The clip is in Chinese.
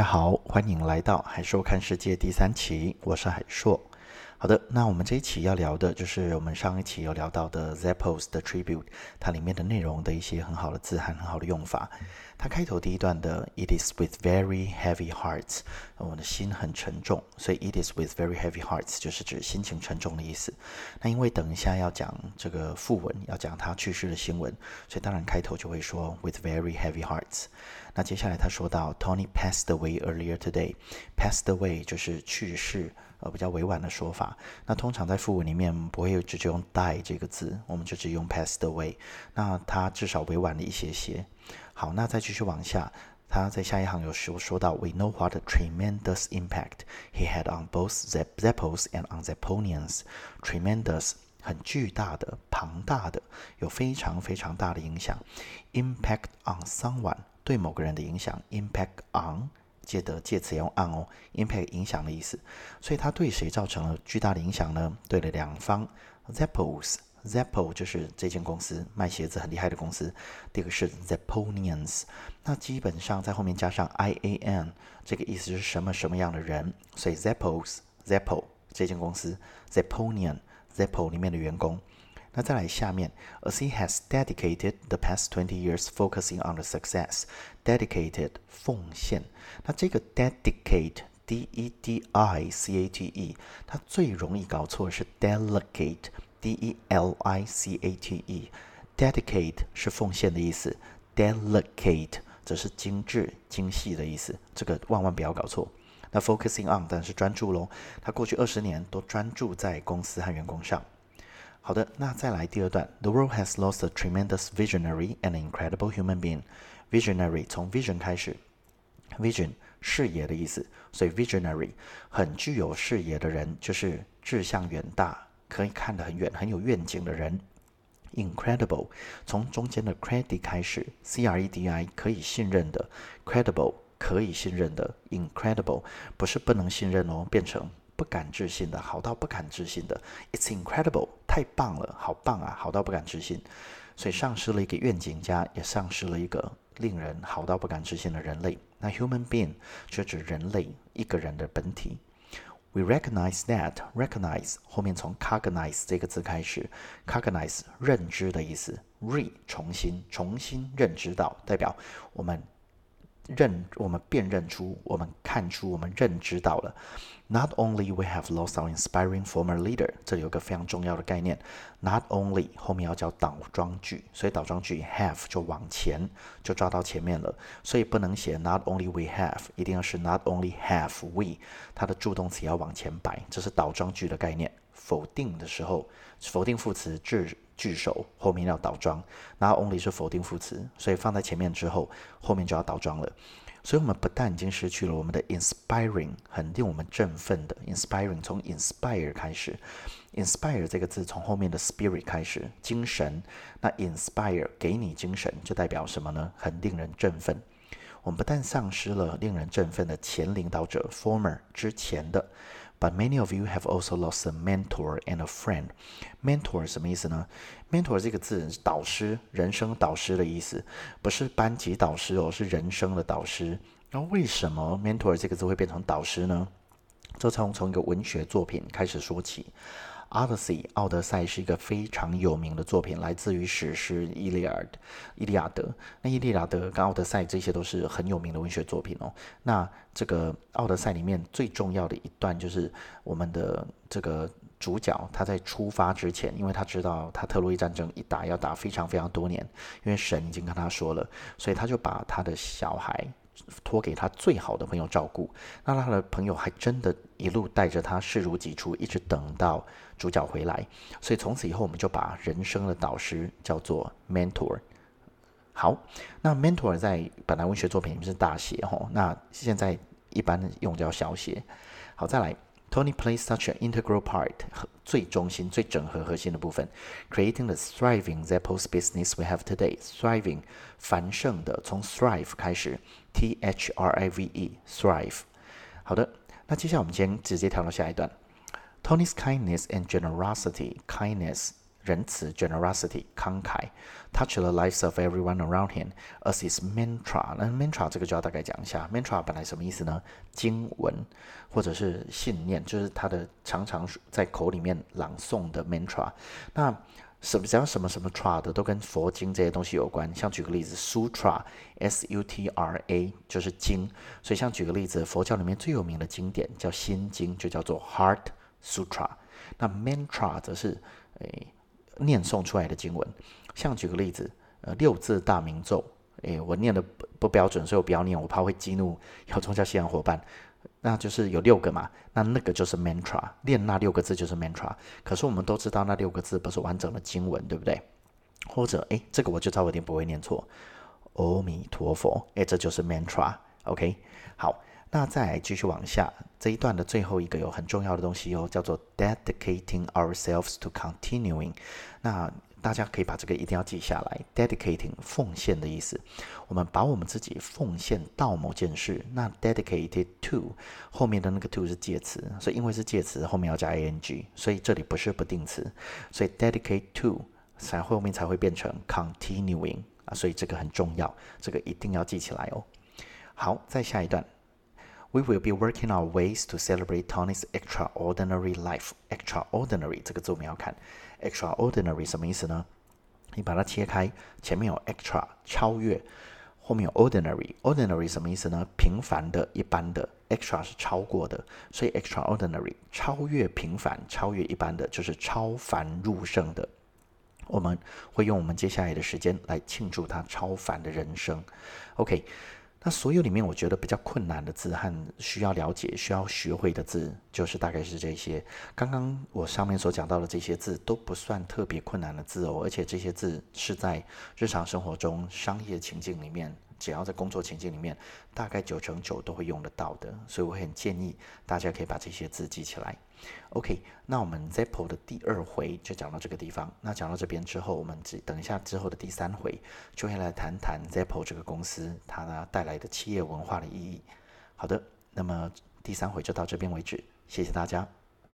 家好，欢迎来到海硕看世界第三期，我是海硕。好的，那我们这一期要聊的就是我们上一期有聊到的 Zappos 的 Tribute，它里面的内容的一些很好的字和很好的用法。它开头第一段的 It is with very heavy hearts，我们的心很沉重，所以 It is with very heavy hearts 就是指心情沉重的意思。那因为等一下要讲这个副文，要讲他去世的新闻，所以当然开头就会说 With very heavy hearts。那接下来他说到 Tony passed away earlier today，passed away 就是去世。呃，比较委婉的说法。那通常在副文里面不会直接用 die 这个字，我们就只用 passed away。那它至少委婉了一些些。好，那再继续往下，他在下一行有说说到，We know what tremendous impact he had on both Zappos and on Zapponians. Tremendous 很巨大的、庞大的，有非常非常大的影响。Impact on someone 对某个人的影响。Impact on 记得介词要用 on 哦，impact 影响的意思，所以它对谁造成了巨大的影响呢？对了两方 Zappos。Zappo 就是这间公司卖鞋子很厉害的公司，第二个是 Zapponians，那基本上在后面加上 I A N，这个意思是什么什么样的人？所以 Zappos，Zappo 这间公司，Zapponian，Zappo 里面的员工。那再来下面，as he has dedicated the past twenty years focusing on the success，dedicated 奉献。那这个 dedicate，d e d i c a t e，它最容易搞错是 delicate，d e l i c a t e。dedicate 是奉献的意思，delicate 则是精致、精细的意思。这个万万不要搞错。那 focusing on 当然是专注喽。他过去二十年都专注在公司和员工上。 好的，那再来第二段。The world has lost a tremendous visionary and incredible human being. Visionary 从 vision 开始，vision 视野的意思，所以 visionary 很具有视野的人，就是志向远大，可以看得很远，很有愿景的人。Incredible 从中间的 credit 开始，c r e d i 可以信任的，credible 可以信任的，incredible 不是不能信任哦，变成。不敢置信的，好到不敢置信的，It's incredible，太棒了，好棒啊，好到不敢置信。所以丧失了一个愿景家，也丧失了一个令人好到不敢置信的人类。那 human being 就指人类一个人的本体。We recognize that，recognize 后面从 cognize 这个字开始，cognize 认知的意思，re 重新重新认知到，代表我们。认我们辨认出，我们看出，我们认知到了。Not only we have lost our inspiring former leader，这里有个非常重要的概念。Not only 后面要叫倒装句，所以倒装句 have 就往前就抓到前面了，所以不能写 Not only we have，一定要是 Not only have we，它的助动词要往前摆，这是倒装句的概念。否定的时候，否定副词句句首后面要倒装，那 only 是否定副词，所以放在前面之后，后面就要倒装了。所以，我们不但已经失去了我们的 inspiring，很令我们振奋的 inspiring，从 inspire 开始，inspire 这个字从后面的 spirit 开始，精神。那 inspire 给你精神，就代表什么呢？很令人振奋。我们不但丧失了令人振奋的前领导者 former 之前的。But many of you have also lost a mentor and a friend. Mentor 什么意思呢？Mentor 这个字是导师、人生导师的意思，不是班级导师哦，是人生的导师。那为什么 mentor 这个字会变成导师呢？就从从一个文学作品开始说起。《Odyssey》奥德赛是一个非常有名的作品，来自于史诗《伊利亚德》。伊利亚德，那伊利亚德跟奥德赛这些都是很有名的文学作品哦。那这个奥德赛里面最重要的一段，就是我们的这个主角他在出发之前，因为他知道他特洛伊战争一打要打非常非常多年，因为神已经跟他说了，所以他就把他的小孩。托给他最好的朋友照顾，那他的朋友还真的一路带着他视如己出，一直等到主角回来。所以从此以后，我们就把人生的导师叫做 mentor。好，那 mentor 在本来文学作品里面是大写哦，那现在一般用叫小写。好，再来。Tony plays such an integral part，最中心、最整合核心的部分，creating the thriving Zappos business we have today。thriving，繁盛的，从 thrive 开始，T H R I V E，thrive。好的，那接下来我们先直接跳到下一段。Tony's kindness and generosity，kindness 仁慈 （generosity） 慷慨，touch the lives of everyone around him as his mantra。那 mantra 这个就要大概讲一下，mantra 本来什么意思呢？经文或者是信念，就是他的常常在口里面朗诵的 mantra。那什么只要什么什么 tra 的都跟佛经这些东西有关。像举个例子，sutra，s-u-t-r-a 就是经。所以像举个例子，佛教里面最有名的经典叫心经，就叫做 Heart Sutra。那 mantra 则是诶。念诵出来的经文，像举个例子，呃，六字大明咒，诶，我念的不不标准，所以我不要念，我怕会激怒有宗教信仰伙伴。那就是有六个嘛，那那个就是 mantra，念那六个字就是 mantra。可是我们都知道那六个字不是完整的经文，对不对？或者，诶，这个我就差一点不会念错，阿弥陀佛，诶，这就是 mantra。OK，好。那再继续往下，这一段的最后一个有很重要的东西哦，叫做 dedicating ourselves to continuing。那大家可以把这个一定要记下来，dedicating 奉献的意思。我们把我们自己奉献到某件事，那 dedicated to 后面的那个 to 是介词，所以因为是介词，后面要加 ing，所以这里不是不定词，所以 dedicate to 才后面才会变成 continuing 啊，所以这个很重要，这个一定要记起来哦。好，再下一段。We will be working our ways to celebrate Tony's extraordinary life. Extraordinary 这个字我们要看，extraordinary 什么意思呢？你把它切开，前面有 extra 超越，后面有 ordinary。ordinary 什么意思呢？平凡的、一般的。extra 是超过的，所以 extraordinary 超越平凡、超越一般的，就是超凡入圣的。我们会用我们接下来的时间来庆祝他超凡的人生。OK。那所有里面，我觉得比较困难的字和需要了解、需要学会的字，就是大概是这些。刚刚我上面所讲到的这些字都不算特别困难的字哦，而且这些字是在日常生活中、商业情境里面。只要在工作情境里面，大概九成九都会用得到的，所以我很建议大家可以把这些字记起来。OK，那我们 Zippo 的第二回就讲到这个地方。那讲到这边之后，我们只等一下之后的第三回就会来谈谈 Zippo 这个公司它呢带来的企业文化的意义。好的，那么第三回就到这边为止，谢谢大家。